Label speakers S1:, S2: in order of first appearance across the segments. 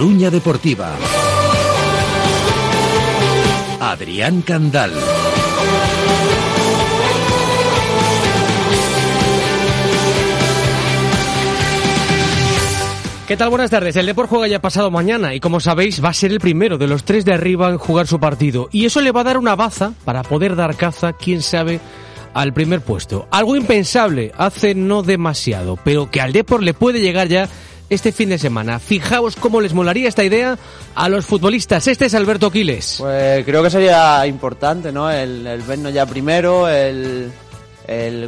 S1: Coruña Deportiva. Adrián Candal.
S2: ¿Qué tal? Buenas tardes. El Depor juega ya pasado mañana y como sabéis va a ser el primero de los tres de arriba en jugar su partido. Y eso le va a dar una baza para poder dar caza, quién sabe, al primer puesto. Algo impensable hace no demasiado, pero que al Depor le puede llegar ya este fin de semana. Fijaos cómo les molaría esta idea a los futbolistas. Este es Alberto Quiles.
S3: Pues creo que sería importante, ¿no? El, el vernos ya primero, el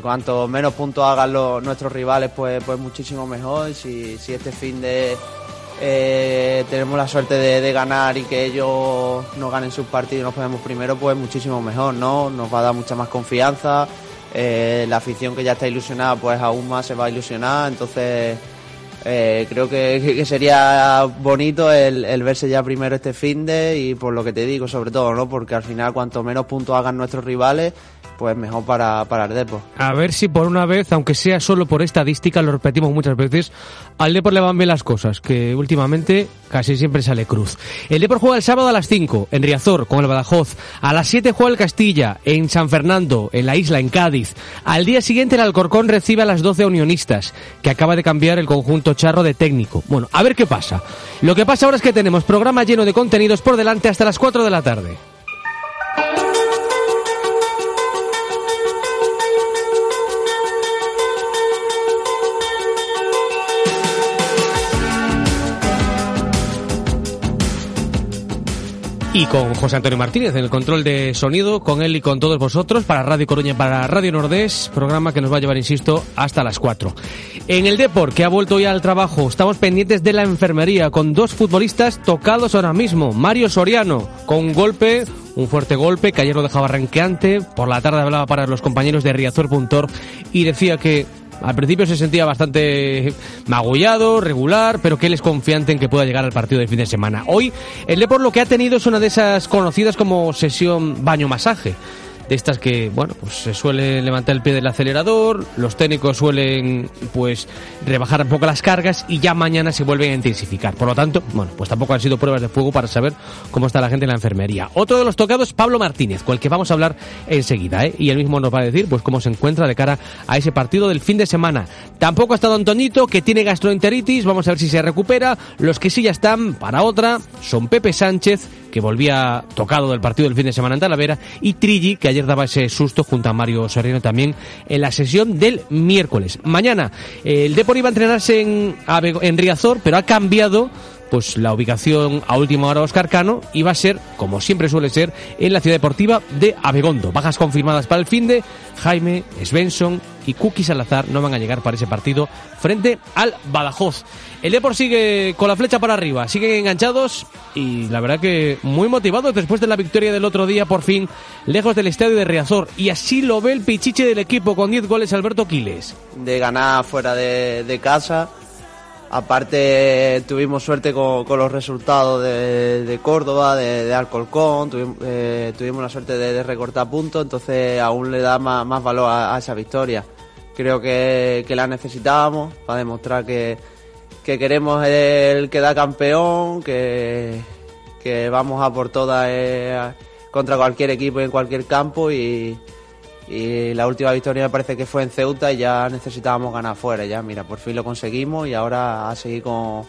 S3: cuanto menos puntos hagan los, nuestros rivales, pues, pues muchísimo mejor. Si, si este fin de eh, tenemos la suerte de, ganar y que ellos no ganen sus partidos y nos ponemos primero, pues muchísimo mejor, ¿no? Nos va a dar mucha más confianza. Eh, la afición que ya está ilusionada, pues aún más se va a ilusionar. Entonces, eh, creo que, sería bonito el, el, verse ya primero este fin de y por lo que te digo, sobre todo, ¿no? Porque al final, cuanto menos puntos hagan nuestros rivales, pues mejor para, para el Depo.
S2: A ver si por una vez, aunque sea solo por estadística, lo repetimos muchas veces, al Depor le van bien las cosas, que últimamente casi siempre sale cruz. El Depor juega el sábado a las 5 en Riazor con el Badajoz, a las 7 juega el Castilla en San Fernando, en la isla, en Cádiz. Al día siguiente el Alcorcón recibe a las 12 Unionistas, que acaba de cambiar el conjunto charro de técnico. Bueno, a ver qué pasa. Lo que pasa ahora es que tenemos programa lleno de contenidos por delante hasta las 4 de la tarde. Y con José Antonio Martínez en el control de sonido, con él y con todos vosotros para Radio Coruña, para Radio Nordés, programa que nos va a llevar, insisto, hasta las 4. En el Depor, que ha vuelto ya al trabajo, estamos pendientes de la enfermería con dos futbolistas tocados ahora mismo. Mario Soriano, con un golpe, un fuerte golpe que ayer lo dejaba ranqueante. Por la tarde hablaba para los compañeros de Riazor.org y decía que al principio se sentía bastante magullado, regular, pero que él es confiante en que pueda llegar al partido de fin de semana. Hoy el Depor lo que ha tenido es una de esas conocidas como sesión baño-masaje de estas que, bueno, pues se suele levantar el pie del acelerador, los técnicos suelen, pues, rebajar un poco las cargas y ya mañana se vuelven a intensificar. Por lo tanto, bueno, pues tampoco han sido pruebas de fuego para saber cómo está la gente en la enfermería. Otro de los tocados, Pablo Martínez, con el que vamos a hablar enseguida, ¿eh? Y él mismo nos va a decir, pues, cómo se encuentra de cara a ese partido del fin de semana. Tampoco ha estado Antonito, que tiene gastroenteritis, vamos a ver si se recupera. Los que sí ya están para otra son Pepe Sánchez, que volvía tocado del partido del fin de semana en Talavera, y Trilli, que ayer daba ese susto junto a Mario Sereno también en la sesión del miércoles. Mañana el Depor iba a entrenarse en, en Riazor, pero ha cambiado pues la ubicación a última hora Oscar Cano iba a ser, como siempre suele ser, en la ciudad deportiva de Abegondo. Bajas confirmadas para el fin de Jaime, Svensson y Cookie Salazar no van a llegar para ese partido frente al Badajoz. El Depor sigue con la flecha para arriba, siguen enganchados y la verdad que muy motivados después de la victoria del otro día, por fin, lejos del estadio de Riazor. Y así lo ve el pichiche del equipo con 10 goles Alberto Quiles.
S3: De ganar fuera de casa Aparte tuvimos suerte con, los resultados de, Córdoba, de, Alcolcón, eh, tuvimos, la suerte de, recortar puntos, entonces aún le da más, valor a, esa victoria. Creo que, la necesitábamos para demostrar que, queremos el quedar campeón, que, vamos a por todas eh, contra cualquier equipo y en cualquier campo y, y la última victoria me parece que fue en Ceuta y ya necesitábamos ganar fuera. Ya, mira, por fin lo conseguimos y ahora a seguir con,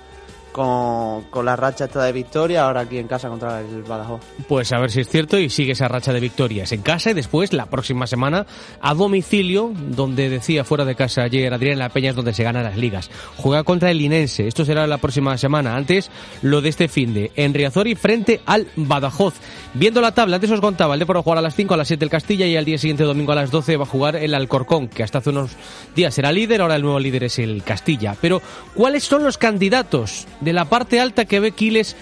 S3: con, la racha esta de victoria, ahora aquí en casa contra el Badajoz.
S2: Pues a ver si es cierto y sigue esa racha de victorias en casa y después la próxima semana a domicilio, donde decía fuera de casa ayer Adrián La Peña es donde se ganan las ligas. Juega contra el Linense, esto será la próxima semana. Antes lo de este fin de en Riazori frente al Badajoz. Viendo la tabla, antes os contaba, el de por jugar a las 5, a las 7 el Castilla y al día siguiente domingo a las 12 va a jugar el Alcorcón, que hasta hace unos días era líder, ahora el nuevo líder es el Castilla. Pero, ¿cuáles son los candidatos de la parte alta que ve Quiles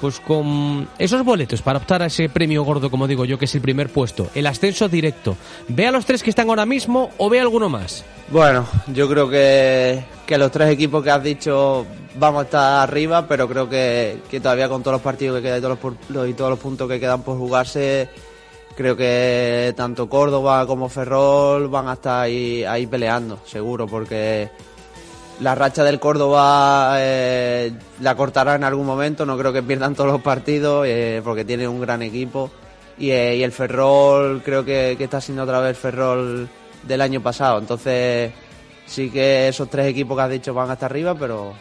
S2: pues con esos boletos para optar a ese premio gordo, como digo yo, que es el primer puesto, el ascenso directo. ¿Ve a los tres que están ahora mismo o ve alguno más?
S3: Bueno, yo creo que, que los tres equipos que has dicho vamos a estar arriba, pero creo que, que todavía con todos los partidos que quedan y todos los, puntos que quedan por jugarse, creo que tanto Córdoba como Ferrol van a estar ahí peleando, seguro, porque la racha del Córdoba eh, la cortará en algún momento, no creo que pierdan todos los partidos eh, porque tiene un gran equipo. Y, eh, y el Ferrol creo que, que, está siendo otra vez el Ferrol del año pasado, entonces sí que esos tres equipos que has dicho van hasta arriba, pero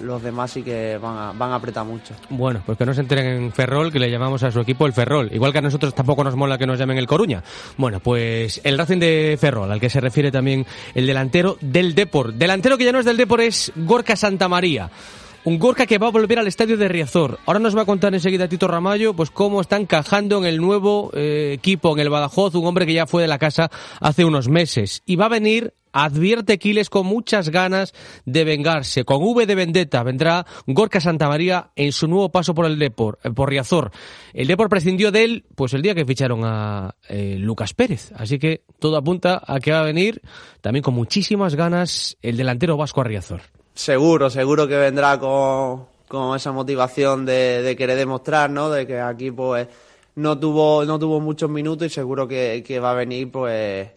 S3: los demás sí que van a, van a apretar mucho.
S2: Bueno, pues que no se enteren en Ferrol, que le llamamos a su equipo el Ferrol. Igual que a nosotros tampoco nos mola que nos llamen el Coruña. Bueno, pues el Racing de Ferrol, al que se refiere también el delantero del Depor. Delantero que ya no es del Depor, es Gorka Santamaría. Un Gorka que va a volver al estadio de Riazor. Ahora nos va a contar enseguida Tito Ramallo pues cómo está encajando en el nuevo eh, equipo, en el Badajoz, un hombre que ya fue de la casa hace unos meses. Y va a venir advierte Quiles con muchas ganas de vengarse. Con V de vendetta vendrá Gorka Santamaría en su nuevo paso por el Depor, eh, por Riazor. El Depor prescindió de él pues el día que ficharon a eh, Lucas Pérez. Así que todo apunta a que va a venir también con muchísimas ganas el delantero vasco a Riazor.
S3: Seguro, seguro que vendrá con, con esa motivación de, querer demostrar, ¿no? De que aquí pues no tuvo, no tuvo muchos minutos y seguro que, que va a venir pues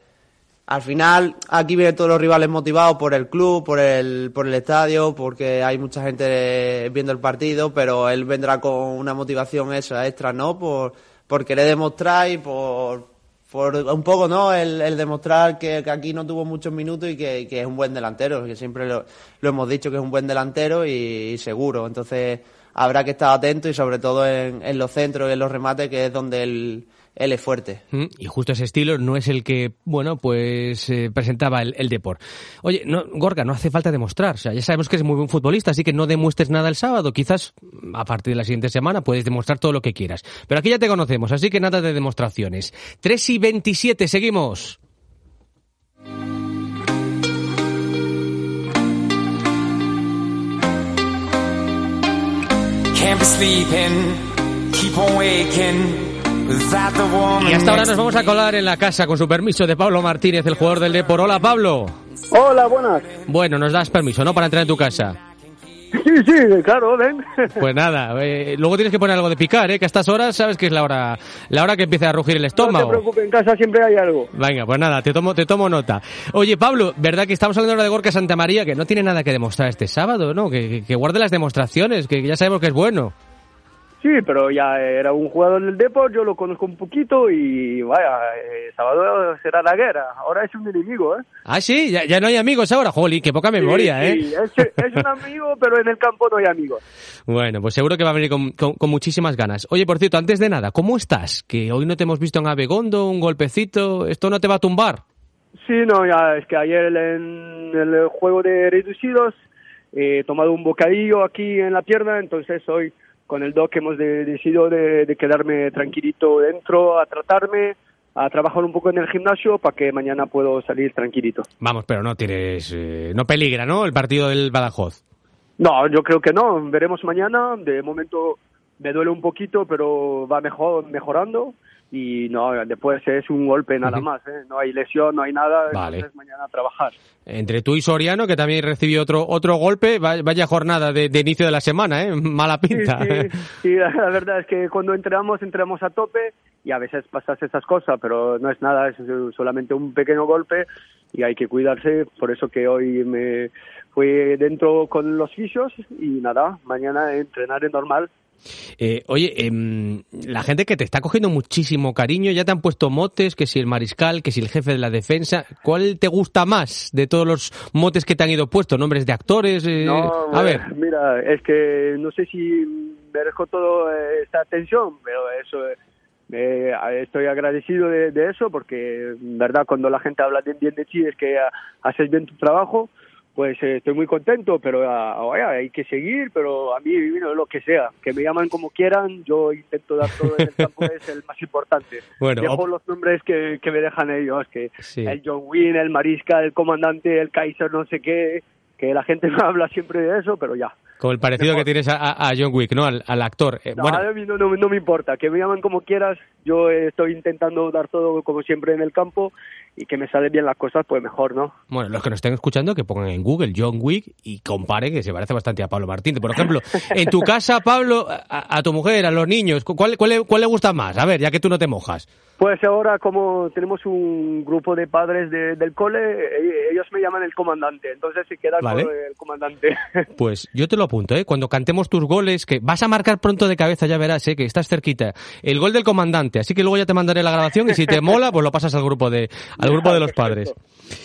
S3: al final aquí vienen todos los rivales motivados por el club, por el, por el estadio, porque hay mucha gente viendo el partido, pero él vendrá con una motivación esa extra, ¿no? Por, por querer demostrar y por, por un poco, ¿no? El, el demostrar que, que, aquí no tuvo muchos minutos y que, que, es un buen delantero, que siempre lo, lo hemos dicho que es un buen delantero y, y, seguro. Entonces habrá que estar atento y sobre todo en, en los centros y en los remates, que es donde el él es fuerte.
S2: Y justo ese estilo no es el que, bueno, pues eh, presentaba el, el Deport. Oye, no, Gorka, no hace falta demostrar. O sea, ya sabemos que es muy buen futbolista, así que no demuestres nada el sábado. Quizás a partir de la siguiente semana puedes demostrar todo lo que quieras. Pero aquí ya te conocemos, así que nada de demostraciones. 3 y 27, seguimos. Can't be sleeping, keep on waking. Y hasta ahora nos vamos a colar en la casa con su permiso de Pablo Martínez, el jugador del Depor. Hola, Pablo.
S4: Hola, buenas.
S2: Bueno, nos das permiso, ¿no? Para entrar en tu casa.
S4: Sí, sí, claro, ven.
S2: Pues nada, eh, luego tienes que poner algo de picar, ¿eh? Que a estas horas sabes que es la hora, la hora que empieza a rugir el estómago.
S4: No te preocupes, en casa siempre hay algo.
S2: Venga, pues nada, te tomo, te tomo nota. Oye, Pablo, ¿verdad que estamos hablando ahora de Gorka Santa María, que no tiene nada que demostrar este sábado, ¿no? Que, que, que guarde las demostraciones, que ya sabemos que es bueno.
S4: Sí, pero ya era un jugador del Depor, yo lo conozco un poquito y vaya, eh, sábado será la guerra. Ahora es un enemigo, ¿eh?
S2: Ah, sí, ya, ya no hay amigos ahora, Joli, qué poca memoria,
S4: sí,
S2: ¿eh?
S4: Sí, es, es, un amigo, pero en el campo no hay amigos.
S2: Bueno, pues seguro que va a venir con, con, con, muchísimas ganas. Oye, por cierto, antes de nada, ¿cómo estás? Que hoy no te hemos visto en Abegondo, un golpecito, ¿esto no te va a tumbar?
S4: Sí, no, ya, es que ayer en el juego de reducidos he tomado un bocadillo aquí en la pierna, entonces hoy con el doc hemos de, decidido de, de, quedarme tranquilito dentro a tratarme, a trabajar un poco en el gimnasio para que mañana puedo salir tranquilito.
S2: Vamos, pero no tienes, eh, no peligra, ¿no? El partido del Badajoz.
S4: No, yo creo que no. Veremos mañana. De momento me duele un poquito, pero va mejor, mejorando y no, después es un golpe nada uh -huh. más, ¿eh? no hay lesión, no hay nada,
S2: vale.
S4: entonces mañana a trabajar.
S2: Entre tú y Soriano, que también recibió otro otro golpe, vaya jornada de, de inicio de la semana, ¿eh? mala pinta.
S4: Sí, sí, sí, la verdad es que cuando entramos, entramos a tope y a veces pasas esas cosas, pero no es nada, es solamente un pequeño golpe y hay que cuidarse, por eso que hoy me fui dentro con los fisios y nada, mañana entrenar en normal.
S2: Eh, oye, eh, la gente que te está cogiendo muchísimo cariño, ya te han puesto motes, que si el mariscal, que si el jefe de la defensa. ¿Cuál te gusta más de todos los motes que te han ido puestos? ¿Nombres de actores? Eh,
S4: no,
S2: a ver.
S4: Mira, es que no sé si merezco toda esta atención, pero eso eh, estoy agradecido de, de, eso porque, verdad, cuando la gente habla bien, bien de ti es que haces bien tu trabajo pues eh, estoy muy contento, pero uh, oye, hay que seguir, pero a mí bueno, lo que sea, que me llaman como quieran, yo intento dar todo en el campo, es el más importante.
S2: Bueno,
S4: Dejo los nombres que, que, me dejan ellos, que sí. el John Wynn, el Marisca, el comandante, el Kaiser, no sé qué, que la gente me habla siempre de eso, pero ya.
S2: Con el parecido que tienes a, John Wick, ¿no? Al, actor.
S4: Eh, no, a mí no, no, me importa, que me llamen como quieras, yo estoy intentando dar todo como siempre en el campo y que me salen bien las cosas, pues mejor, ¿no?
S2: Bueno, los que nos estén escuchando, que pongan en Google John Wick y comparen, que se parece bastante a Pablo Martín. Por ejemplo, en tu casa, Pablo, a, tu mujer, a los niños, ¿cuál, cuál, cuál le gusta más? A ver, ya que tú no te mojas.
S4: Pues ahora como tenemos un grupo de padres del cole, e, ellos me llaman el comandante, entonces se queda con el comandante.
S2: Pues yo te lo apunto, ¿eh? cuando cantemos tus goles, que vas a marcar pronto de cabeza, ya verás, ¿eh? que estás cerquita, el gol del comandante, así que luego ya te mandaré la grabación y si te mola, pues lo pasas al grupo de, al grupo de los padres.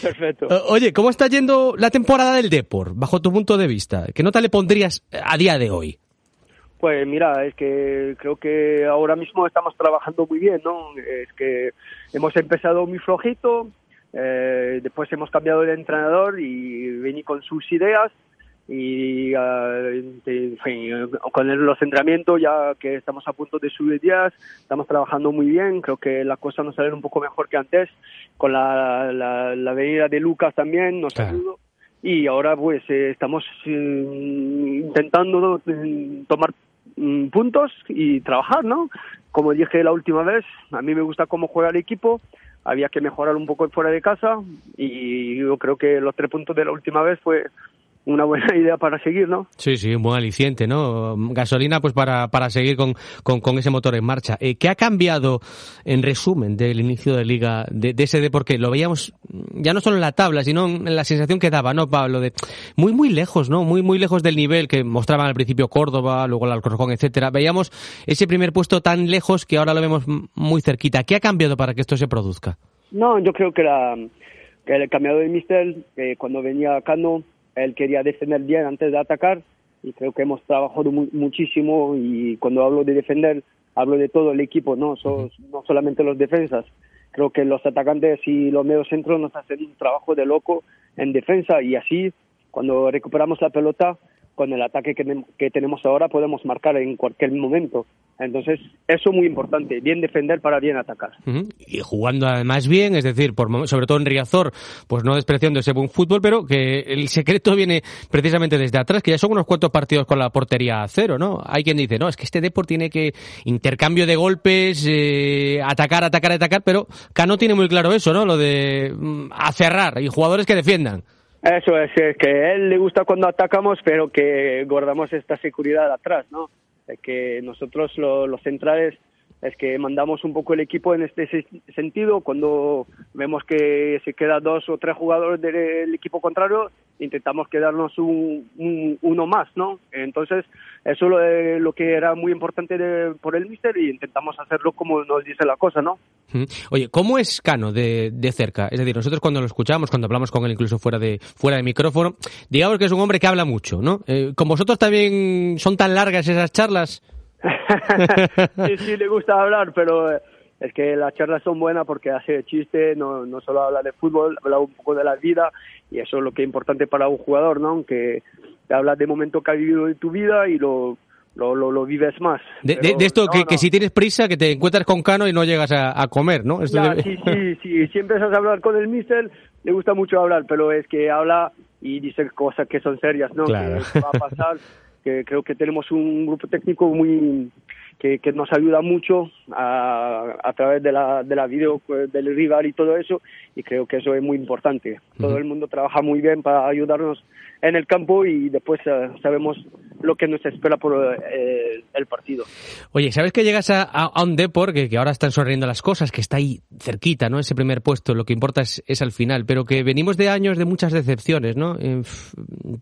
S4: Perfecto.
S2: Oye, ¿cómo está yendo la temporada del Deport, bajo tu punto de vista? ¿Qué nota le pondrías a día de hoy?
S4: Pues mira, es que creo que ahora mismo estamos trabajando muy bien, ¿no? Es que hemos empezado muy flojito, eh, después hemos cambiado de entrenador y vení con sus ideas y uh, con los entrenamientos ya que estamos a punto de subir días, estamos trabajando muy bien, creo que las cosas nos salen un poco mejor que antes, con la, la, venida de Lucas también nos ayudó y ahora pues eh, estamos eh, intentando tomar Mm, puntos y trabajar, ¿no? Como dije la última vez, a mí me gusta cómo juega el equipo, había que mejorar un poco fuera de casa y yo creo que los tres puntos de la última vez fue una buena idea para seguir, ¿no?
S2: Sí, sí, un buen aliciente, ¿no? Gasolina pues para, para seguir con, con, ese motor en marcha. Eh, ¿Qué ha cambiado, en resumen, del inicio de liga de, ese de porque lo veíamos ya no solo en la tabla, sino en la sensación que daba, ¿no, Pablo? De muy, muy lejos, ¿no? Muy, muy lejos del nivel que mostraban al principio Córdoba, luego el Alcorcón, etcétera. Veíamos ese primer puesto tan lejos que ahora lo vemos muy cerquita. ¿Qué ha cambiado para que esto se produzca?
S4: No, yo creo que, la, que el cambiado de Mister, eh, cuando venía Cano, él quería defender bien antes de atacar y creo que hemos trabajado muchísimo y cuando hablo de defender hablo de todo el equipo, no, no solamente los defensas. Creo que los atacantes y los medios centros nos hacen un trabajo de loco en defensa y así cuando recuperamos la pelota con el ataque que, tenemos ahora podemos marcar en cualquier momento. Entonces, eso es muy importante, bien defender para bien atacar.
S2: Y jugando además bien, es decir, por, sobre todo en Riazor, pues no despreciando ese buen fútbol, pero que el secreto viene precisamente desde atrás, que ya son unos cuantos partidos con la portería a cero, ¿no? Hay quien dice, no, es que este Deport tiene que intercambio de golpes, eh, atacar, atacar, atacar, pero Cano tiene muy claro eso, ¿no? Lo de mm, acerrar y jugadores que defiendan.
S4: Eso es, que a él le gusta cuando atacamos, pero que guardamos esta seguridad atrás, ¿no? Que nosotros los centrales es que mandamos un poco el equipo en este sentido. Cuando vemos que se quedan dos o tres jugadores del equipo contrario, intentamos quedarnos un, uno más, ¿no? Entonces, eso es lo, que era muy importante por el míster y intentamos hacerlo como nos dice la cosa, ¿no?
S2: Oye, ¿cómo es Cano de, cerca? Es decir, nosotros cuando lo escuchamos, cuando hablamos con él incluso fuera de, fuera de micrófono, digamos que es un hombre que habla mucho, ¿no? Eh, ¿Con vosotros también son tan largas esas charlas?
S4: sí, sí, le gusta hablar, pero eh, es que las charlas son buenas porque hace chiste, no, no solo habla de fútbol, habla un poco de la vida y eso es lo que es importante para un jugador, ¿no? Que habla de momento que ha vivido de tu vida y lo, lo, lo, vives más.
S2: De, esto, que, si tienes prisa, que te encuentras con Cano y no llegas a, comer, ¿no?
S4: sí, sí, sí, si empiezas a hablar con el mister, le gusta mucho hablar, pero es que habla y dice cosas que son serias, ¿no?
S2: Claro.
S4: Que va a pasar que creo que tenemos un grupo técnico muy que, que nos ayuda mucho a, a través de la, de la video pues, del rival y todo eso y creo que eso es muy importante. Todo el mundo trabaja muy bien para ayudarnos en el campo y después eh, sabemos lo que nos espera por eh, el partido.
S2: Oye, ¿sabes que llegas a, a un Depor que, que, ahora están sonriendo las cosas, que está ahí cerquita, ¿no? Ese primer puesto, lo que importa es, es al final, pero que venimos de años de muchas decepciones, ¿no? Eh,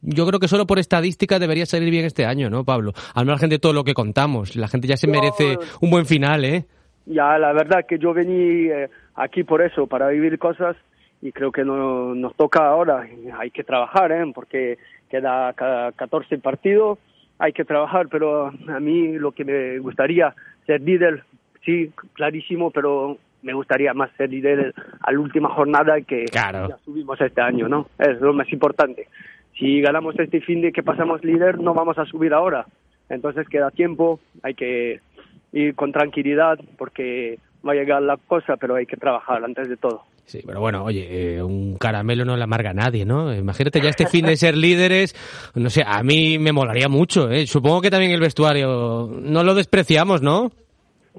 S2: yo creo que solo por estadística debería salir bien este año, ¿no, Pablo? Al margen de todo lo que contamos, la gente ya se merece un buen final, ¿eh?
S4: Ya, la verdad que yo vení eh, aquí por eso, para vivir cosas y creo que no, nos toca ahora. Hay que trabajar, ¿eh? porque queda 14 partidos, hay que trabajar, pero a mí lo que me gustaría ser líder, sí, clarísimo, pero me gustaría más ser líder a la última jornada que ya subimos este año, ¿no? Es lo más importante. Si ganamos este fin de que pasamos líder, no vamos a subir ahora. Entonces queda tiempo, hay que ir con tranquilidad porque va a llegar la cosa, pero hay que trabajar antes de todo.
S2: Sí, pero bueno, oye, eh, un caramelo no le amarga a nadie, ¿no? Imagínate ya este fin de ser líderes, no sé, a mí me molaría mucho, ¿eh? Supongo que también el vestuario no lo despreciamos, ¿no?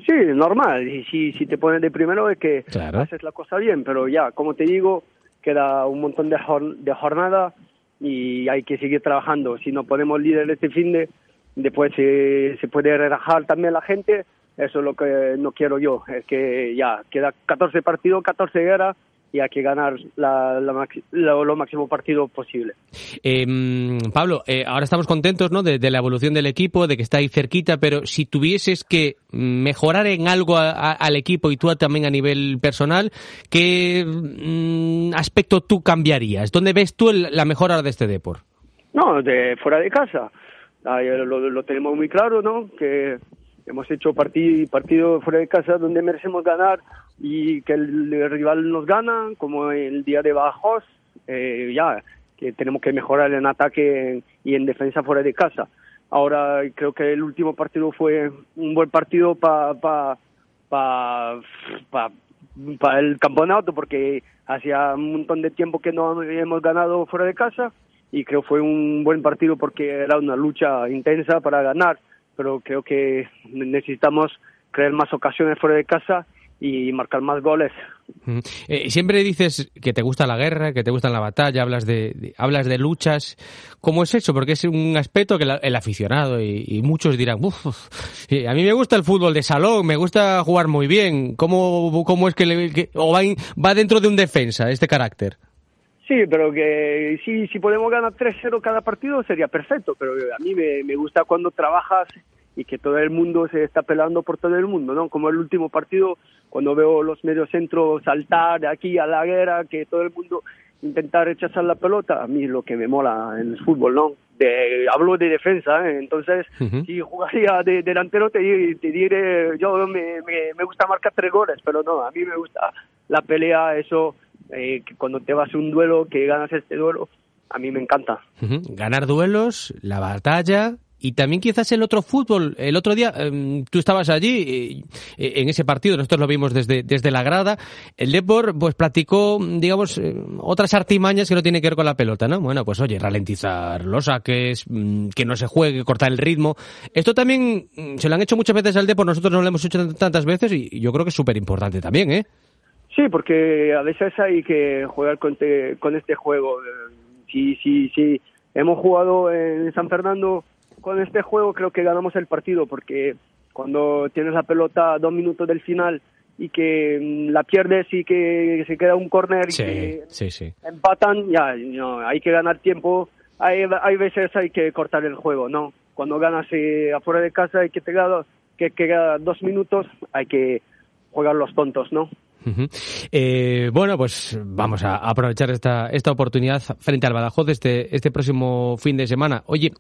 S4: Sí, normal. Y si, si te pones de primero es que haces la cosa bien, pero ya, como te digo, queda un montón de, de jornada y hay que seguir trabajando. Si no ponemos líder este fin de, después se, se puede relajar también la gente. Eso es lo que no quiero yo. Es que ya queda 14 partidos, 14 guerras y hay que ganar la, lo, máximo partido posible.
S2: Em, Pablo, eh, ahora estamos contentos ¿no? De, la evolución del equipo, de que está ahí cerquita, pero si tuvieses que mejorar en algo al equipo y tú también a nivel personal, ¿qué mm, aspecto tú cambiarías? ¿Dónde ves tú la mejora de este deporte?
S4: No, de fuera de casa. lo, lo tenemos muy claro, ¿no? Que hemos hecho partido, partido fuera de casa donde merecemos ganar y que el, rival nos gana, como el día de Bajos, eh, ya, que tenemos que mejorar en ataque y en defensa fuera de casa. Ahora creo que el último partido fue un buen partido para pa, pa, pa, el campeonato porque hacía un montón de tiempo que no hemos ganado fuera de casa y creo fue un buen partido porque era una lucha intensa para ganar, pero creo que necesitamos crear más ocasiones fuera de casa y marcar más goles.
S2: Eh, siempre dices que te gusta la guerra, que te gusta la batalla, hablas de, hablas de luchas. ¿Cómo es eso? Porque es un aspecto que el aficionado y, muchos dirán, Uf, a mí me gusta el fútbol de salón, me gusta jugar muy bien. ¿Cómo, cómo es que, le, o va, va dentro de un defensa este carácter?
S4: Sí, pero que sí, si podemos ganar 3-0 cada partido sería perfecto, pero a mí me, me gusta cuando trabajas y que todo el mundo se está peleando por todo el mundo, ¿no? Como el último partido, cuando veo los mediocentros saltar de aquí a la guerra, que todo el mundo intenta rechazar la pelota, a mí lo que me mola en el fútbol, ¿no? De, hablo de defensa, ¿eh? entonces si jugaría de delantero te, te diré, yo me, me, gusta marcar tres goles, pero no, a mí me gusta la pelea, eso, eh, que cuando te vas a un duelo, que ganas este duelo, a mí me encanta.
S2: Ganar duelos, la batalla, y también quizás el otro fútbol. El otro día em, tú estabas allí eh, en ese partido, nosotros lo vimos desde, desde la grada. El Depor pues platicó, digamos, eh, otras artimañas que no tienen que ver con la pelota, ¿no? Bueno, pues oye, ralentizar los saques, mm, que no se juegue, cortar el ritmo. Esto también mm, se lo han hecho muchas veces al Depor, nosotros no lo hemos hecho tantas veces y yo creo que es súper importante también, ¿eh?
S4: Sí, porque a veces hay que jugar con, con este juego. Sí, sí, sí. Hemos jugado en San Fernando con este juego creo que ganamos el partido porque cuando tienes la pelota dos minutos del final y que mm, la pierdes y que se queda un corner y que empatan, ya no, hay que ganar tiempo. Hay, hay veces hay que cortar el juego, ¿no? Cuando ganas eh, afuera de casa y que te queda, que queda dos minutos, hay que jugar los tontos, ¿no?
S2: Eh, bueno, pues vamos a aprovechar esta, esta oportunidad frente al Badajoz este, este próximo fin de semana. Oye,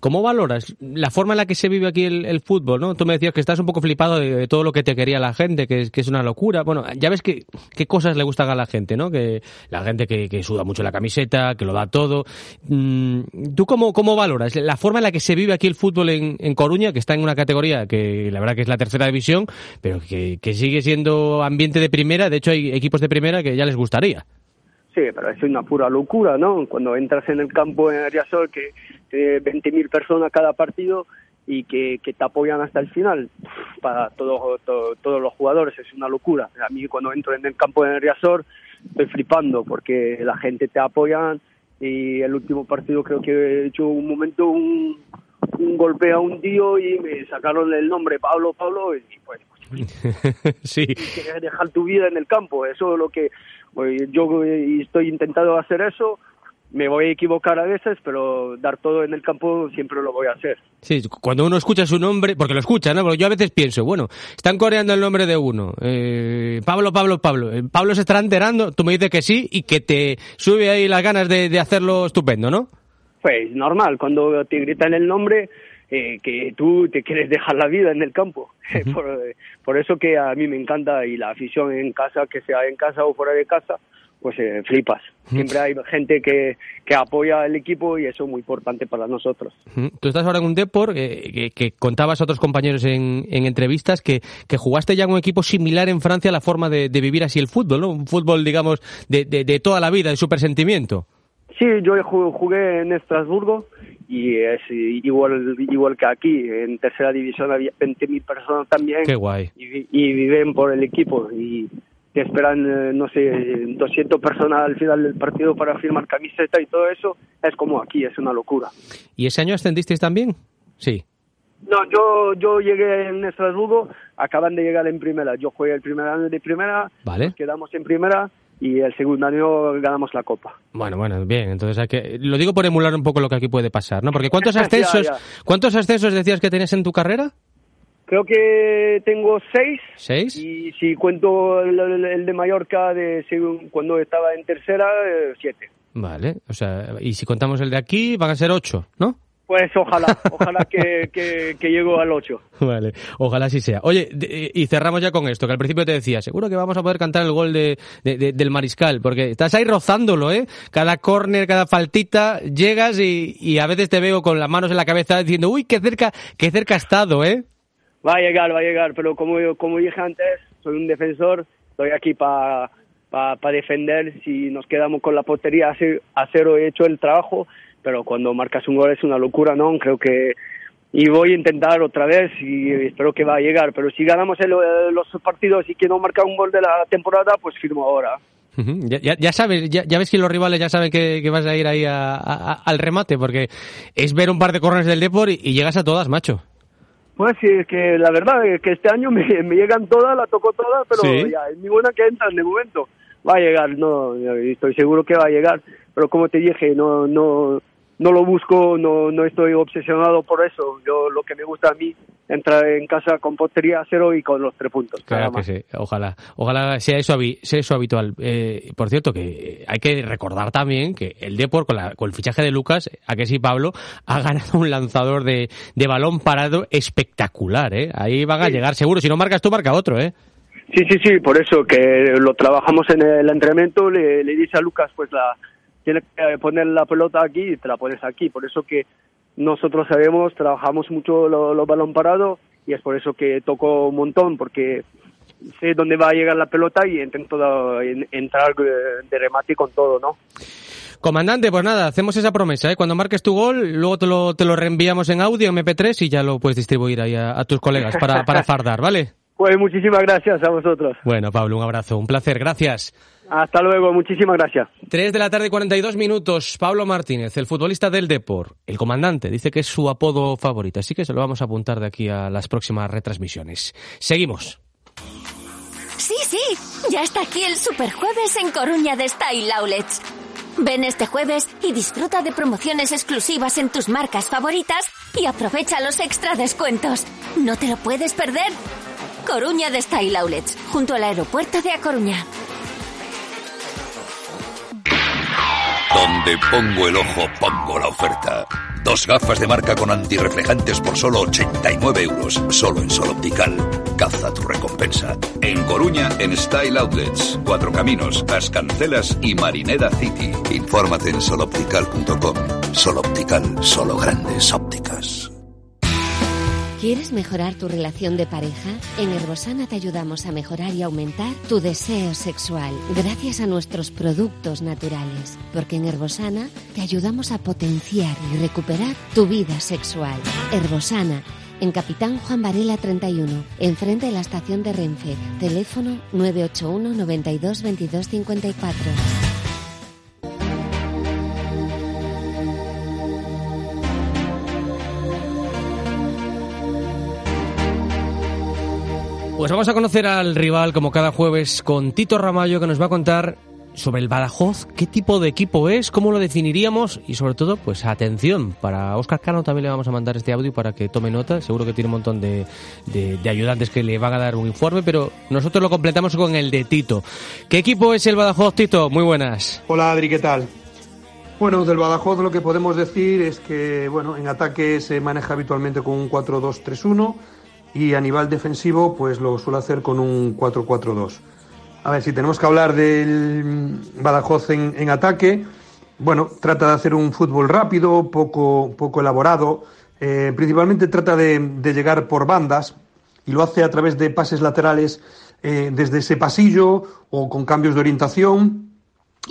S2: ¿cómo valoras la forma en la que se vive aquí el, fútbol? ¿no? Tú me decías que estás un poco flipado de, todo lo que te quería la gente, que, que, es una locura. Bueno, ya ves que, qué cosas le gustan a la gente, ¿no? Que la gente que, que suda mucho la camiseta, que lo da todo. Mm, ¿Tú cómo, cómo valoras la forma en la que se vive aquí el fútbol en, en Coruña, que está en una categoría que la verdad que es la tercera división, pero que, que sigue siendo ambiente de primera de hecho hay equipos de primera que ya les gustaría.
S4: Sí, pero es una pura locura, ¿no? Cuando entras en el campo en Ariasol, que tiene 20.000 personas cada partido y que, te apoyan hasta el final, para todos todos los jugadores es una locura. A mí cuando entro en el campo en Riazor estoy flipando porque la gente te apoya y el último partido creo que he hecho un momento un, un golpe a un tío y me sacaron el nombre Pablo Pablo y pues
S2: sí.
S4: Y dejar tu vida en el campo. Eso es lo que pues, yo estoy intentando hacer eso. Me voy a equivocar a veces, pero dar todo en el campo siempre lo voy a hacer.
S2: Sí, cuando uno escucha su nombre, porque lo escucha, ¿no? Porque yo a veces pienso, bueno, están coreando el nombre de uno. Eh, Pablo, Pablo, Pablo. Eh, Pablo se estará enterando, tú me dices que sí y que te sube ahí las ganas de, de hacerlo estupendo, ¿no?
S4: Pues normal, cuando te gritan el nombre, eh, que tú te quieres dejar la vida en el campo. por, eso que a mí me encanta y la afición en casa, que sea en casa o fuera de casa, pues eh, flipas. Siempre hay gente que, que apoya al equipo y eso es muy importante para nosotros.
S2: Tú estás ahora en un Depor eh, que, que contabas a otros compañeros en, en entrevistas que, que jugaste ya en un equipo similar en Francia a la forma de, de vivir así el fútbol, ¿no? Un fútbol, digamos, de, de, de toda la vida, de super sentimiento.
S4: Sí, yo ju- jugué en Estrasburgo y es igual, igual que aquí. En tercera división había 20.000 personas también
S2: Qué guay.
S4: y, vi- y viven por el equipo y te esperan, eh, no sé, 200 personas al final del partido para firmar camiseta y todo eso. Es como aquí, es una locura.
S2: ¿Y ese año ascendisteis también? Sí.
S4: No, yo, yo llegué en Estrasburgo, acaban de llegar en primera. Yo jugué el primer año de primera,
S2: Vale.
S4: nos quedamos en primera y el segundo año ganamos la copa.
S2: Bueno, bueno, bien. Entonces hay que... Lo digo por emular un poco lo que aquí puede pasar, ¿no? Porque ¿cuántos ascensos,
S4: ya.
S2: ¿cuántos ascensos decías que tenías en tu carrera?
S4: Creo que tengo seis
S2: ¿Seis?
S4: y si cuento el, el- de Mallorca de cuando estaba en tercera, eh, siete.
S2: Vale. O sea, y si contamos el de aquí, van a ser ocho, ¿no?
S4: Pues ojalá, ojalá que, que, que llego al ocho.
S2: Vale, ojalá así sea. Oye, de- y cerramos ya con esto, que al principio te decía, seguro que vamos a poder cantar el gol de, de- de- del mariscal, porque estás ahí rozándolo, ¿eh? Cada córner, cada faltita, llegas y, y a veces te veo con las manos en la cabeza diciendo, uy, qué cerca, qué cerca ha estado, ¿eh?
S4: Va a llegar, va a llegar, pero como, como dije antes, soy un defensor, estoy aquí para defender. Si nos quedamos con la portería a ce- a cero, he hecho el trabajo, pero cuando marcas un gol es una locura, ¿no? Creo que. Y voy a intentar otra vez y espero que va a llegar, pero si ganamos el- los partidos y que no marca un gol de la temporada, pues firmo ahora.
S2: Ya, ya- ya sabes, ya, ya ves que los rivales ya saben que, que vas a ir ahí a- a- al remate, porque es ver un par de corners del Depor y, y llegas a todas, macho.
S4: Pues sí, es que la verdad es que este año me, me llegan todas, la toco todas, pero
S2: Sí.
S4: ya, es ninguna que entra de momento. Va a llegar, no, estoy seguro que va a llegar, pero como te dije, no, no, no lo busco, no, no estoy obsesionado por eso. Yo lo que me gusta a mí, entrar en casa con portería a cero y con los tres puntos.
S2: Claro que sí, ojalá, ojalá sea eso, sea eso habitual. Eh, por cierto, que hay que recordar también que el Depor, con, la- con el fichaje de Lucas, a que sí, Pablo, ha ganado un lanzador de, de balón parado espectacular, ¿eh? Ahí van a llegar seguro, si no marcas tú, marca otro, ¿eh?
S4: Sí, sí, sí, por eso que lo trabajamos en el entrenamiento, le, le dice a Lucas, pues la tienes que poner la pelota aquí y te la pones aquí. Por eso que nosotros sabemos, trabajamos mucho los lo balón parado y es por eso que toco un montón, porque sé dónde va a llegar la pelota y intento en- entrar eh, de remate con todo, ¿no?
S2: Comandante, pues nada, hacemos esa promesa, ¿eh? Cuando marques tu gol, luego te lo, te lo reenviamos en audio, MP3, y ya lo puedes distribuir ahí a, a tus colegas para, para fardar, ¿vale?
S4: Pues muchísimas gracias a vosotros.
S2: Bueno, Pablo, un abrazo, un placer, gracias.
S4: Hasta luego, muchísimas gracias.
S2: 3 de la tarde y 42 minutos. Pablo Martínez, el futbolista del Depor, el comandante, dice que es su apodo favorito, así que se lo vamos a apuntar de aquí a las próximas retransmisiones. Seguimos.
S5: Sí, sí, ya está aquí el Superjueves en Coruña de Style Outlets. Ven este jueves y disfruta de promociones exclusivas en tus marcas favoritas y aprovecha los extra descuentos. No te lo puedes perder. Coruña de Style Outlets, junto al aeropuerto de A Coruña.
S1: Donde pongo el ojo, pongo la oferta. Dos gafas de marca con antirreflejantes por solo 89 euros. Solo en Sol Optical. Caza tu recompensa. En Coruña, en Style Outlets. Cuatro Caminos, Ascancelas y Marineda City. Infórmate en soloptical.com. Sol Optical, solo grandes ópticas.
S6: ¿Quieres mejorar tu relación de pareja? En Herbosana te ayudamos a mejorar y aumentar tu deseo sexual gracias a nuestros productos naturales. Porque en Herbosana te ayudamos a potenciar y recuperar tu vida sexual. Herbosana, en Capitán Juan Varela 31, enfrente de la estación de Renfe. Teléfono 981 92 22 54.
S2: Pues vamos a conocer al rival como cada jueves con Tito Ramallo que nos va a contar sobre el Badajoz, qué tipo de equipo es, cómo lo definiríamos y sobre todo, pues atención, para Óscar Cano también le vamos a mandar este audio para que tome nota, seguro que tiene un montón de, de- de ayudantes que le van a dar un informe, pero nosotros lo completamos con el de Tito. ¿Qué equipo es el Badajoz, Tito? Muy buenas.
S7: Hola Adri, ¿qué tal? Bueno, del Badajoz lo que podemos decir es que bueno, en ataque se maneja habitualmente con un 4-2-3-1 y a nivel defensivo pues lo suele hacer con un 4-4-2. A ver, si tenemos que hablar del Badajoz en, ataque, bueno, trata de hacer un fútbol rápido, poco, poco elaborado, eh, principalmente trata de, llegar por bandas y lo hace a través de pases laterales eh, desde ese pasillo o con cambios de orientación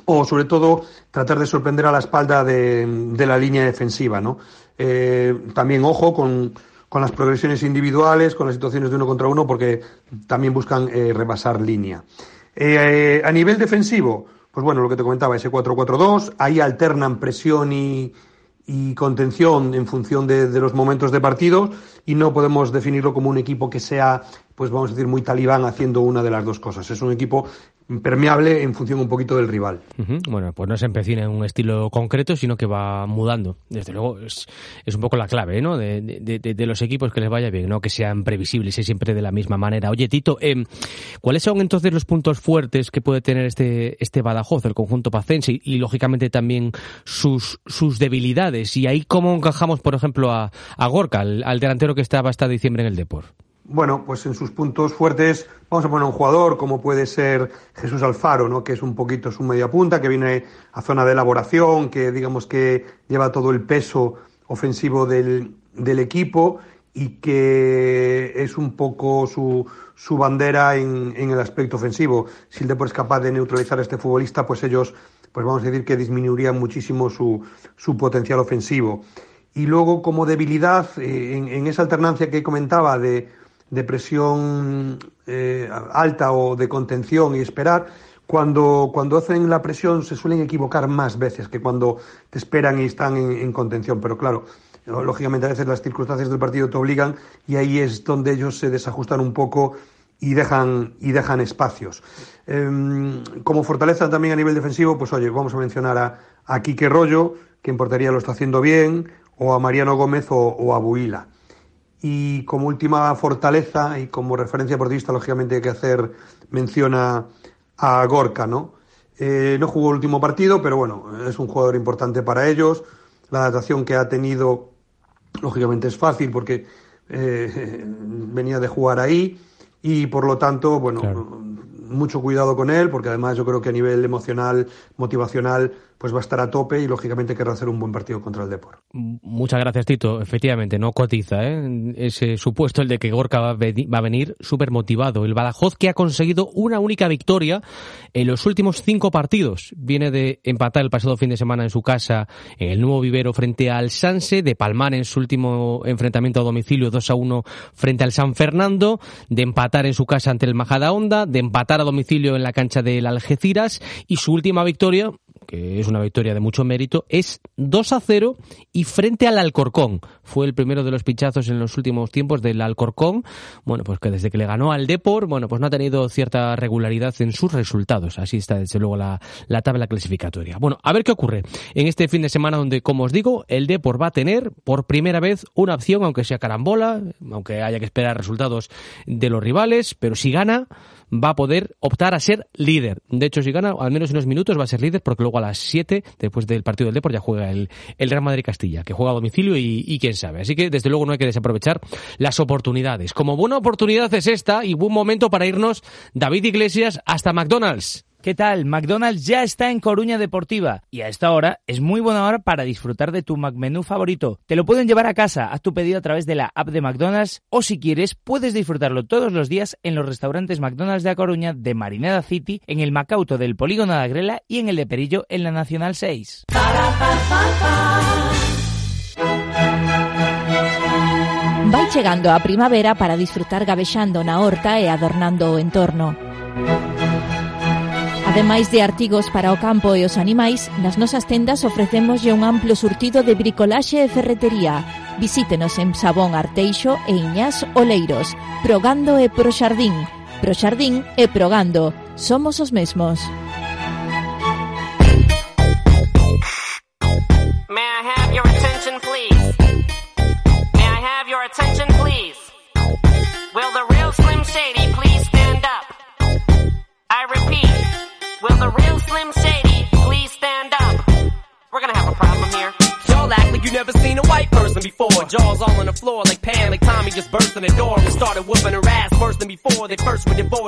S7: o sobre todo tratar de sorprender a la espalda de, la línea defensiva. ¿no? Eh, también ojo con, las progresiones individuales, con las situaciones de uno contra uno, porque también buscan rebasar línea. a nivel defensivo, pues bueno, lo que te comentaba, ese 4-4-2, ahí alternan presión y, y contención en función de, de, los momentos de partido y no podemos definirlo como un equipo que sea, pues vamos a decir, muy talibán haciendo una de las dos cosas. Es un equipo permeable en función un poquito del rival.
S2: Bueno, pues no se empecina en un estilo concreto, sino que va mudando. Desde luego es, es un poco la clave ¿no? De, de, de, los equipos que les vaya bien, no que sean previsibles y siempre de la misma manera. Oye, Tito, eh, ¿cuáles son entonces los puntos fuertes que puede tener este, este Badajoz, el conjunto pacense, y, lógicamente también sus, sus debilidades? Y ahí cómo encajamos, por ejemplo, a, a Gorka, al, al delantero que estaba hasta diciembre en el Deport.
S7: Bueno, pues en sus puntos fuertes vamos a poner un jugador como puede ser Jesús Alfaro, ¿no? que es un poquito su media punta, que viene a zona de elaboración, que digamos que lleva todo el peso ofensivo del, del equipo y que es un poco su, su bandera en, en, el aspecto ofensivo. Si el Depor es capaz de neutralizar a este futbolista, pues ellos, pues vamos a decir que disminuirían muchísimo su, su potencial ofensivo. Y luego, como debilidad, eh, en, en esa alternancia que comentaba de de presión eh, alta o de contención y esperar, cuando, cuando hacen la presión se suelen equivocar más veces que cuando te esperan y están en, contención. Pero claro, lógicamente a veces las circunstancias del partido te obligan y ahí es donde ellos se desajustan un poco y dejan, y dejan espacios. Em, como fortaleza también a nivel defensivo, pues oye, vamos a mencionar a, a Quique Rollo, que en portería lo está haciendo bien, o a Mariano Gómez o, o a Buila. Y como última fortaleza y como referencia vista, lógicamente hay que hacer mención a, Gorka, ¿no? Eh, no jugó el último partido, pero bueno, es un jugador importante para ellos. La adaptación que ha tenido, lógicamente, es fácil porque eh, venía de jugar ahí y por lo tanto, bueno, mucho cuidado con él porque además yo creo que a nivel emocional, motivacional, pues va a estar a tope y lógicamente querrá hacer un buen partido contra el Depor.
S2: Muchas gracias, Tito. Efectivamente, no cotiza ¿eh? ese supuesto el de que Gorka va a venir súper motivado. El Badajoz que ha conseguido una única victoria en los últimos cinco partidos. Viene de empatar el pasado fin de semana en su casa en el nuevo vivero frente al Sanse, de palmar en su último enfrentamiento a domicilio 2 a 1 frente al San Fernando, de empatar en su casa ante el Majada Honda, de empatar a domicilio en la cancha del Algeciras y su última victoria que es una victoria de mucho mérito, es 2 a 0 y frente al Alcorcón. Fue el primero de los pinchazos en los últimos tiempos del Alcorcón. Bueno, pues que desde que le ganó al Depor, bueno, pues no ha tenido cierta regularidad en sus resultados. Así está desde luego la, la tabla clasificatoria. Bueno, a ver qué ocurre en este fin de semana donde, como os digo, el Depor va a tener por primera vez una opción, aunque sea carambola, aunque haya que esperar resultados de los rivales, pero si gana, va a poder optar a ser líder. De hecho, si gana al menos unos minutos va a ser líder porque luego a las 7, después del partido del Depor, ya juega el, el Real Madrid-Castilla, que juega a domicilio y, quién sabe. Así que desde luego no hay que desaprovechar las oportunidades. Como buena oportunidad es esta y buen momento para irnos David Iglesias hasta McDonald's.
S8: ¿Qué tal? McDonald's ya está en Coruña Deportiva y a esta hora es muy buena hora para disfrutar de tu McMenú favorito. Te lo pueden llevar a casa, haz tu pedido a través de la app de McDonald's o si quieres puedes disfrutarlo todos los días en los restaurantes McDonald's de A Coruña de Marineda City, en el Macauto del Polígono de Agrela y en el de Perillo en la Nacional 6.
S9: Vai chegando a primavera para disfrutar gabexando na horta e adornando o entorno. Ademais de artigos para o campo e os animais, nas nosas tendas ofrecemoslle un amplo surtido de bricolaxe e ferretería. Visítenos en Sabón Arteixo e Iñás Oleiros, Progando e Proxardín. Proxardín e Progando, somos os mesmos. May I have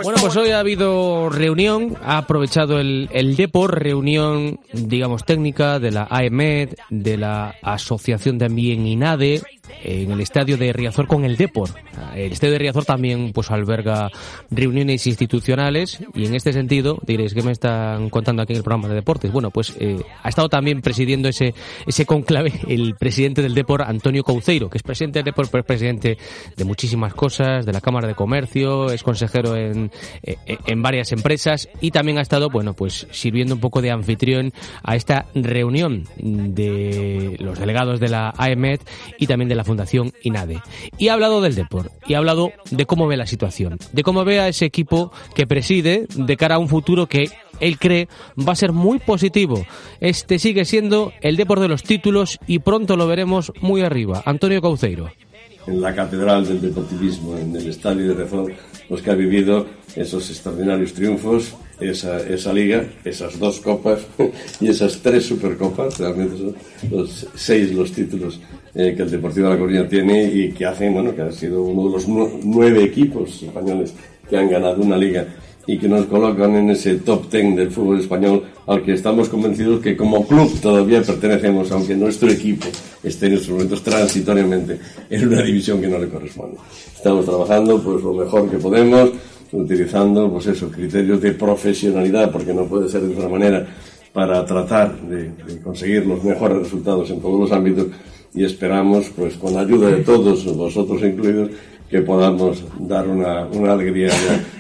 S2: Bueno, pues hoy ha habido reunión, ha aprovechado el, el Depor, reunión, digamos, técnica de la AEMED, de la Asociación también INADE, en el estadio de Riazor con el Depor. El estadio de Riazor también pues alberga reuniones institucionales y en este sentido diréis que me están contando aquí en el programa de deportes. Bueno, pues eh, ha estado también presidiendo ese ese conclave el presidente del Depor Antonio Couceiro, que es presidente del Depor, pero es presidente de muchísimas cosas, de la Cámara de Comercio, es consejero en, eh, en varias empresas y también ha estado, bueno, pues sirviendo un poco de anfitrión a esta reunión de los delegados de la AEMET y también de la Fundación INADE. Y ha hablado del deporte, y ha hablado de cómo ve la situación, de cómo ve a ese equipo que preside de cara a un futuro que él cree va a ser muy positivo. Este sigue siendo el deporte de los títulos y pronto lo veremos muy arriba. Antonio Cauceiro
S10: en la catedral del deportivismo, en el estadio de Rezón, los que ha vivido esos extraordinarios triunfos, esa, liga, esas dos copas y esas tres supercopas, realmente son los seis los títulos eh, que el Deportivo de La Coruña tiene y que hacen, bueno, que ha sido uno de los nueve equipos españoles que han ganado una liga y que nos colocan en ese top ten del fútbol español al que estamos convencidos que como club todavía pertenecemos, aunque nuestro equipo esté en estos momentos transitoriamente en una división que no le corresponde. Estamos trabajando pues lo mejor que podemos, utilizando pues esos criterios de profesionalidad, porque no puede ser de otra manera, para tratar de, de conseguir los mejores resultados en todos los ámbitos y esperamos, pues con la ayuda de todos, vosotros incluidos, podamos dar una, alegría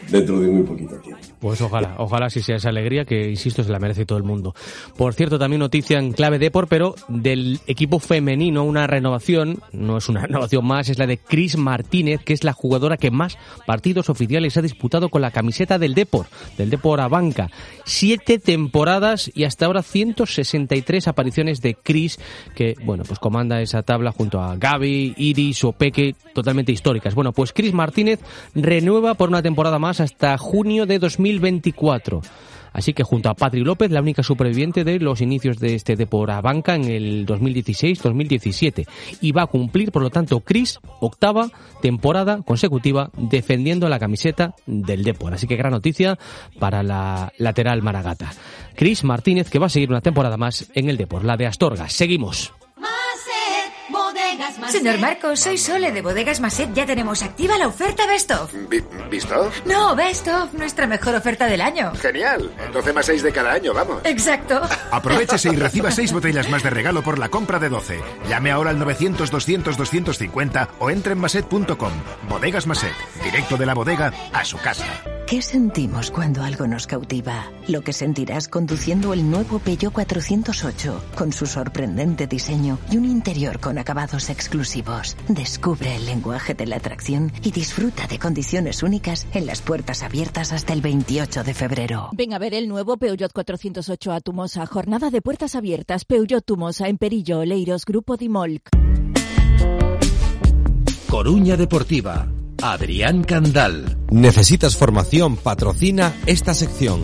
S10: dentro de muy poquito tiempo.
S2: Pues ojalá, ojalá si sea esa alegría que, insisto, se la merece todo el mundo. Por cierto, también noticia en clave de por, pero del equipo femenino, una renovación, no es una renovación más, es la de Cris Martínez, que es la jugadora que más partidos oficiales ha disputado con la camiseta del Depor, del Depor a banca. Siete temporadas y hasta ahora 163 apariciones de Cris, que, bueno, pues comanda esa tabla junto a Gaby, Iris o Peque, totalmente históricas. Bueno, pues Cris Martínez renueva por una temporada más hasta junio de 2024. Así que junto a Patri López, la única superviviente de los inicios de este Depor banca en el 2016-2017. Y va a cumplir, por lo tanto, Cris, octava temporada consecutiva defendiendo la camiseta del Depor. Así que gran noticia para la lateral Maragata. Cris Martínez, que va a seguir una temporada más en el Depor, la de Astorga. Seguimos.
S11: Señor Marcos, soy Sole de Bodegas Maset. Ya tenemos activa la oferta Best of.
S12: ¿Best of?
S11: No, Best of, nuestra mejor oferta del año.
S12: Genial. 12 más 6 de cada año, vamos.
S11: Exacto.
S13: Aprovechese y reciba 6 botellas más de regalo por la compra de 12. Llame ahora al 900-200-250 o entre en maset.com. Bodegas Maset, directo de la bodega a su casa.
S14: ¿Qué sentimos cuando algo nos cautiva? Lo que sentirás conduciendo el nuevo Peugeot 408, con su sorprendente diseño y un interior con acabados exclusivos. Descubre el lenguaje de la atracción y disfruta de condiciones únicas en las puertas abiertas hasta el 28 de febrero.
S9: Ven a ver el nuevo Peugeot 408 a Tumosa. Jornada de puertas abiertas. Peugeot Tumosa en Perillo, Oleiros, Grupo Dimolc.
S1: Coruña Deportiva. Adrián Candal.
S15: ¿Necesitas formación? Patrocina esta sección.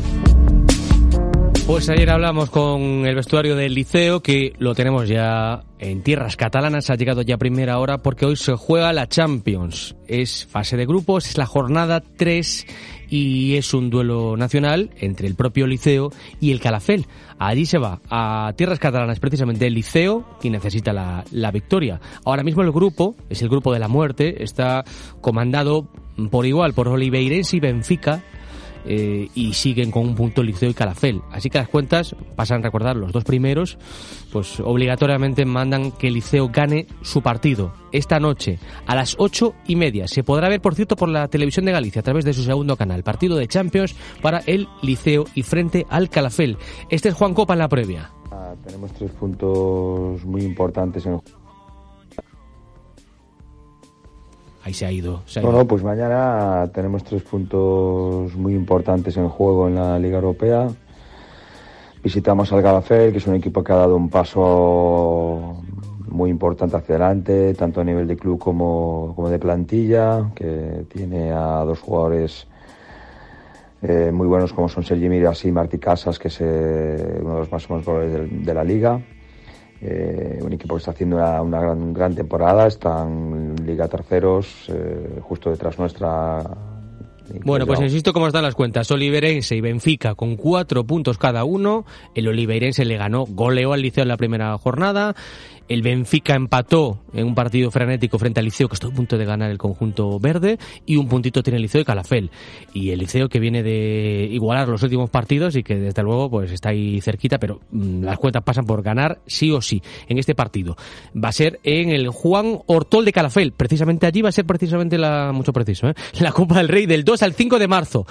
S2: Pues ayer hablamos con el vestuario del liceo, que lo tenemos ya en tierras catalanas, ha llegado ya primera hora porque hoy se juega la Champions. Es fase de grupos, es la jornada 3 y es un duelo nacional entre el propio liceo y el Calafel. Allí se va a tierras catalanas precisamente el liceo y necesita la, la victoria. Ahora mismo el grupo, es el grupo de la muerte, está comandado por igual por Oliveirense y Benfica, eh, y siguen con un punto Liceo y Calafel. Así que las cuentas pasan a recordar los dos primeros, pues obligatoriamente mandan que Liceo gane su partido esta noche a las ocho y media. Se podrá ver, por cierto, por la televisión de Galicia a través de su segundo canal, partido de Champions para el Liceo y frente al Calafel. Este es Juan Copa en la previa.
S16: Ah, tenemos tres puntos muy importantes en el
S2: Ahí se ha ido. Se ha
S16: no,
S2: ido.
S16: no, pues mañana tenemos tres puntos muy importantes en juego en la Liga Europea. Visitamos al Galafel, que es un equipo que ha dado un paso muy importante hacia adelante, tanto a nivel de club como, como de plantilla, que tiene a dos jugadores eh, muy buenos como son Sergi Miras y Martí Casas, que es eh, uno de los máximos goles de, de la liga Eh, un equipo que está haciendo una, una gran, gran temporada, están en Liga Terceros, eh, justo detrás nuestra.
S2: Bueno, pues insisto cómo están las cuentas. Oliveirense y Benfica con cuatro puntos cada uno. El Oliveirense le ganó, goleó al Liceo en la primera jornada. El Benfica empató en un partido frenético frente al Liceo, que estuvo a punto de ganar el conjunto verde, y un puntito tiene el Liceo de Calafel. Y el Liceo que viene de igualar los últimos partidos y que desde luego pues está ahí cerquita, pero mm, las cuentas pasan por ganar sí o sí en este partido. Va a ser en el Juan Hortol de Calafel. Precisamente allí va a ser precisamente la, mucho preciso, ¿eh? la Copa del Rey del 2 al 5 de marzo.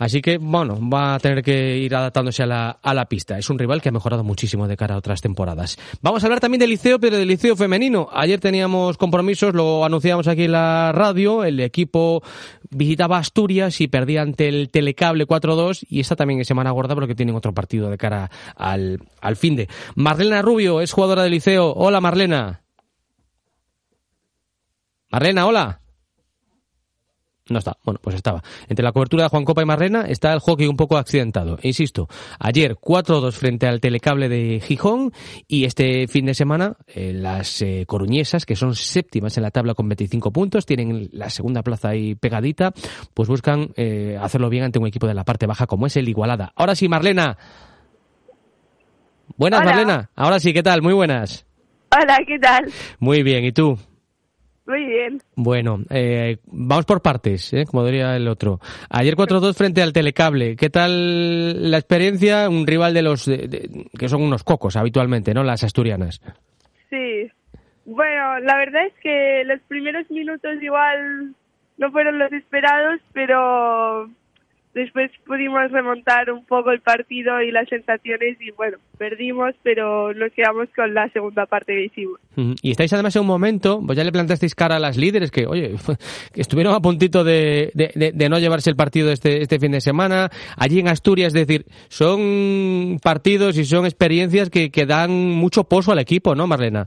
S2: Así que, bueno, va a tener que ir adaptándose a la, a la pista. Es un rival que ha mejorado muchísimo de cara a otras temporadas. Vamos a hablar también del liceo, pero del liceo femenino. Ayer teníamos compromisos, lo anunciamos aquí en la radio. El equipo visitaba Asturias y perdía ante el Telecable 4-2. Y esta también es semana gorda porque tienen otro partido de cara al, al fin de. Marlena Rubio es jugadora del liceo. Hola, Marlena. Marlena, hola. No está. Bueno, pues estaba. Entre la cobertura de Juan Copa y Marrena está el hockey un poco accidentado. Insisto, ayer 4-2 frente al telecable de Gijón y este fin de semana eh, las eh, coruñesas, que son séptimas en la tabla con 25 puntos, tienen la segunda plaza ahí pegadita, pues buscan eh, hacerlo bien ante un equipo de la parte baja como es el Igualada. Ahora sí, Marlena. Buenas,
S17: Hola.
S2: Marlena. Ahora sí, ¿qué tal? Muy buenas.
S17: Hola, ¿qué tal?
S2: Muy bien, ¿y tú?
S17: Muy bien.
S2: Bueno, eh, vamos por partes, ¿eh? como diría el otro. Ayer 4-2 frente al Telecable. ¿Qué tal la experiencia? Un rival de los de- de- que son unos cocos habitualmente, ¿no? Las asturianas.
S17: Sí. Bueno, la verdad es que los primeros minutos igual no fueron los esperados, pero después pudimos remontar un poco el partido y las sensaciones y bueno, perdimos, pero nos quedamos con la segunda parte que hicimos.
S2: Y estáis además en un momento, pues ya le plantasteis cara a las líderes que, oye, que estuvieron a puntito de, de- de- de no llevarse el partido este, este fin de semana. Allí en Asturias, es decir, son partidos y son experiencias que, que dan mucho pozo al equipo, ¿no, Marlena?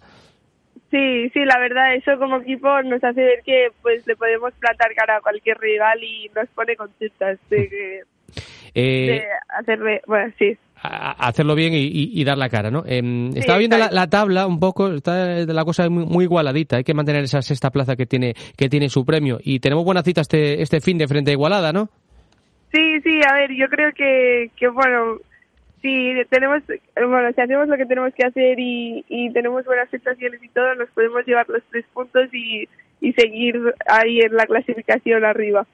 S17: Sí, sí, la verdad, eso como equipo nos hace ver que pues le podemos plantar cara a cualquier rival y nos pone contentas de, que-
S2: Eh,
S17: de hacerle, bueno, sí.
S2: a- hacerlo bien y, y- y dar la cara, ¿no? Em,
S17: Sí,
S2: estaba viendo la, tabla un poco, está la cosa muy, muy igualadita, hay que mantener esa sexta plaza que tiene que tiene su premio y tenemos buena cita este este fin de frente a Igualada, ¿no?
S17: Sí, sí, a ver, yo creo que, que bueno, si tenemos, bueno, si hacemos lo que tenemos que hacer y, y tenemos buenas sensaciones y todo, nos podemos llevar los tres puntos y, y seguir ahí en la clasificación arriba.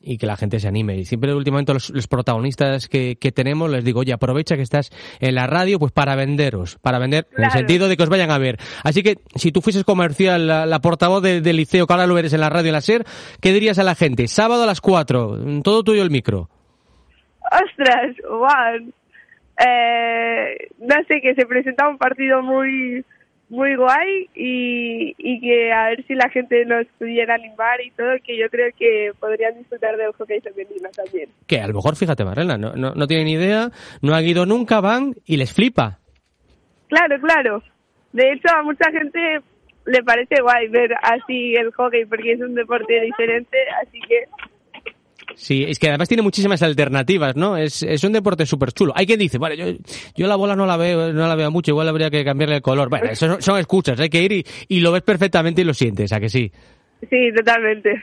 S2: Y que la gente se anime. Y siempre últimamente los, los protagonistas que, que tenemos les digo, oye, aprovecha que estás en la radio pues para venderos, para vender en el sentido de que os vayan a ver. Así que si tú fueses comercial, la, la portavoz de- del liceo, que ahora lo eres en la radio en la SER, ¿qué dirías a la gente? Sábado a las 4, todo tuyo el micro.
S17: ¡Ostras! ¡Wow! Eh, no sé, que se presenta un partido muy muy guay y, y que a ver si la gente nos pudiera animar y todo, que yo creo que podrían disfrutar del hockey femenino también.
S2: Que a lo mejor, fíjate, Marlena, no, no, no tienen idea, no han ido nunca, van y les flipa.
S17: Claro, claro. De hecho, a mucha gente le parece guay ver así el hockey porque es un deporte diferente, así que
S2: Sí, es que además tiene muchísimas alternativas, ¿no? Es, es un deporte súper chulo. Hay quien dice, vale, yo, yo la bola no la veo, no la veo mucho, igual habría que cambiarle el color. Bueno, eso son, son escuchas, hay que ir y, y lo ves perfectamente y lo sientes, ¿a que sí?
S17: sí, totalmente.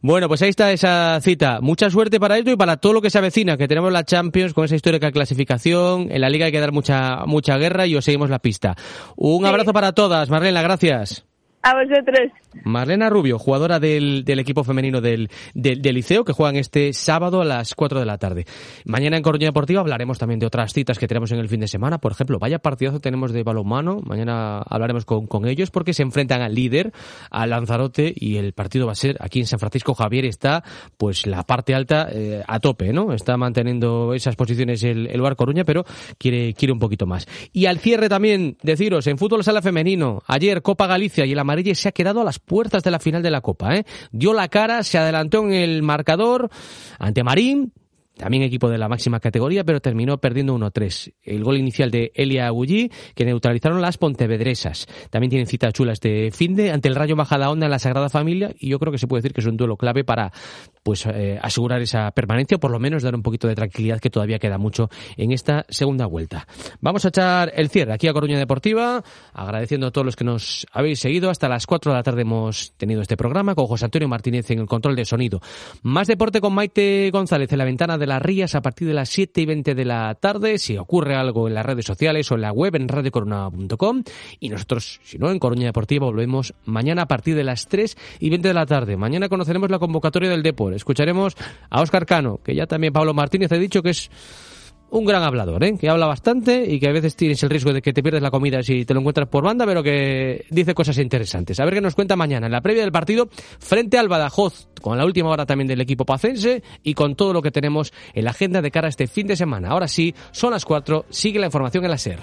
S2: Bueno, pues ahí está esa cita. Mucha suerte para esto y para todo lo que se avecina, que tenemos la Champions con esa histórica clasificación. En la Liga hay que dar mucha, mucha guerra y os seguimos la pista. Un abrazo para todas, Marlena, gracias.
S17: A vosotros.
S2: Marlena Rubio, jugadora del, del equipo femenino del, del, Liceo, que juegan este sábado a las 4 de la tarde. Mañana en Coruña Deportiva hablaremos también de otras citas que tenemos en el fin de semana. Por ejemplo, vaya partidazo tenemos de balonmano. Mañana hablaremos con, con ellos porque se enfrentan al líder, al Lanzarote, y el partido va a ser aquí en San Francisco. Javier está, pues, la parte alta eh, a tope, ¿no? Está manteniendo esas posiciones el, el Bar Coruña, pero quiere, quiere un poquito más. Y al cierre también, deciros, en fútbol sala femenino, ayer Copa Galicia y el Amarille se ha quedado a las puertas de la final de la Copa, ¿eh? Dio la cara, se adelantó en el marcador ante Marín, también equipo de la máxima categoría, pero terminó perdiendo 1-3. El gol inicial de Elia Agulli, que neutralizaron las Pontevedresas. También tienen cita chula este fin de ante el Rayo Onda en la Sagrada Familia y yo creo que se puede decir que es un duelo clave para pues eh, asegurar esa permanencia o por lo menos dar un poquito de tranquilidad que todavía queda mucho en esta segunda vuelta. Vamos a echar el cierre aquí a Coruña Deportiva, agradeciendo a todos los que nos habéis seguido. Hasta las 4 de la tarde hemos tenido este programa con José Antonio Martínez en el control de sonido. Más deporte con Maite González en la ventana de las Rías a partir de las 7 y 20 de la tarde. Si ocurre algo en las redes sociales o en la web en radiocorona.com y nosotros, si no, en Coruña Deportiva volvemos mañana a partir de las 3 y 20 de la tarde. Mañana conoceremos la convocatoria del Depor. Escucharemos a Óscar Cano, que ya también Pablo Martínez ha dicho que es un gran hablador, ¿eh? que habla bastante y que a veces tienes el riesgo de que te pierdes la comida si te lo encuentras por banda, pero que dice cosas interesantes. A ver qué nos cuenta mañana en la previa del partido frente al Badajoz, con la última hora también del equipo pacense y con todo lo que tenemos en la agenda de cara a este fin de semana. Ahora sí, son las 4, sigue la información en la SER.